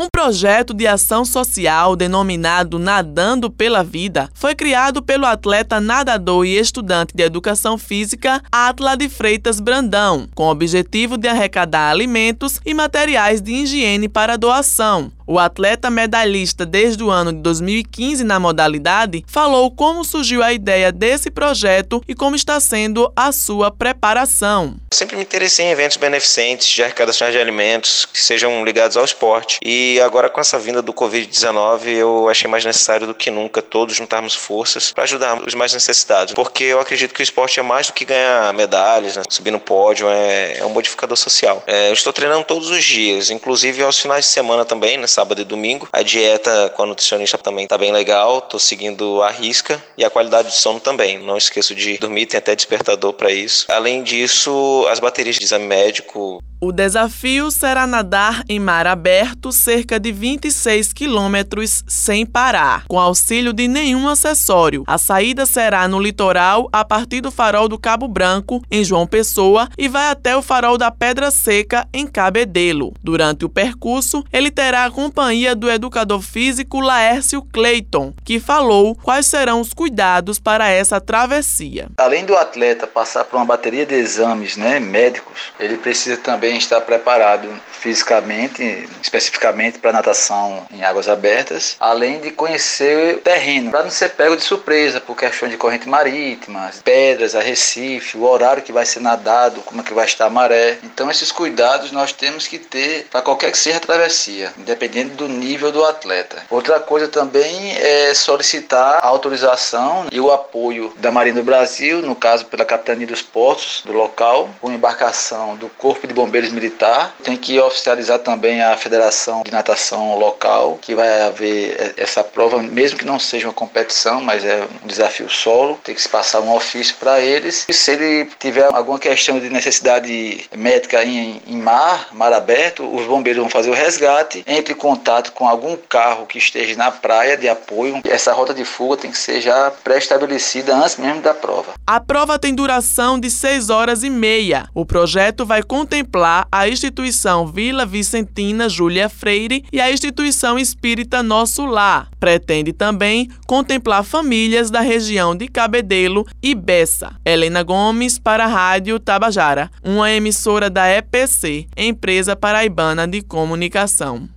Um projeto de ação social denominado Nadando pela Vida foi criado pelo atleta nadador e estudante de educação física Atla de Freitas Brandão, com o objetivo de arrecadar alimentos e materiais de higiene para doação. O atleta medalhista desde o ano de 2015 na modalidade falou como surgiu a ideia desse projeto e como está sendo a sua preparação. Sempre me interessei em eventos beneficentes de arrecadação de alimentos que sejam ligados ao esporte. E agora com essa vinda do Covid-19, eu achei mais necessário do que nunca todos juntarmos forças para ajudar os mais necessitados. Porque eu acredito que o esporte é mais do que ganhar medalhas, né? subir no pódio, é, é um modificador social. É, eu estou treinando todos os dias, inclusive aos finais de semana também, nessa sábado e domingo. A dieta com a nutricionista também tá bem legal, tô seguindo a risca e a qualidade de sono também. Não esqueço de dormir, tem até despertador para isso. Além disso, as baterias de exame médico o desafio será nadar em mar aberto cerca de 26 quilômetros sem parar, com auxílio de nenhum acessório. A saída será no litoral a partir do farol do Cabo Branco, em João Pessoa, e vai até o farol da Pedra Seca, em Cabedelo. Durante o percurso, ele terá a companhia do educador físico Laércio Clayton, que falou quais serão os cuidados para essa travessia. Além do atleta passar por uma bateria de exames né, médicos, ele precisa também também estar preparado fisicamente, especificamente para natação em águas abertas, além de conhecer o terreno, para não ser pego de surpresa por questões de corrente marítima, pedras, arrecife, o horário que vai ser nadado, como é que vai estar a maré. Então esses cuidados nós temos que ter para qualquer que seja a travessia, independente do nível do atleta. Outra coisa também é solicitar a autorização e o apoio da Marinha do Brasil, no caso pela Capitania dos Portos do local, com embarcação do Corpo de Bombeiros Bombeiros Militar. Tem que oficializar também a Federação de Natação local, que vai haver essa prova, mesmo que não seja uma competição, mas é um desafio solo. Tem que se passar um ofício para eles. E se ele tiver alguma questão de necessidade médica em, em mar, mar aberto, os bombeiros vão fazer o resgate, entre em contato com algum carro que esteja na praia de apoio. Essa rota de fuga tem que ser já pré-estabelecida antes mesmo da prova. A prova tem duração de 6 horas e meia. O projeto vai contemplar a instituição Vila Vicentina Júlia Freire e a instituição espírita Nosso Lar. Pretende também contemplar famílias da região de Cabedelo e Bessa. Helena Gomes para a Rádio Tabajara, uma emissora da EPC, Empresa Paraibana de Comunicação.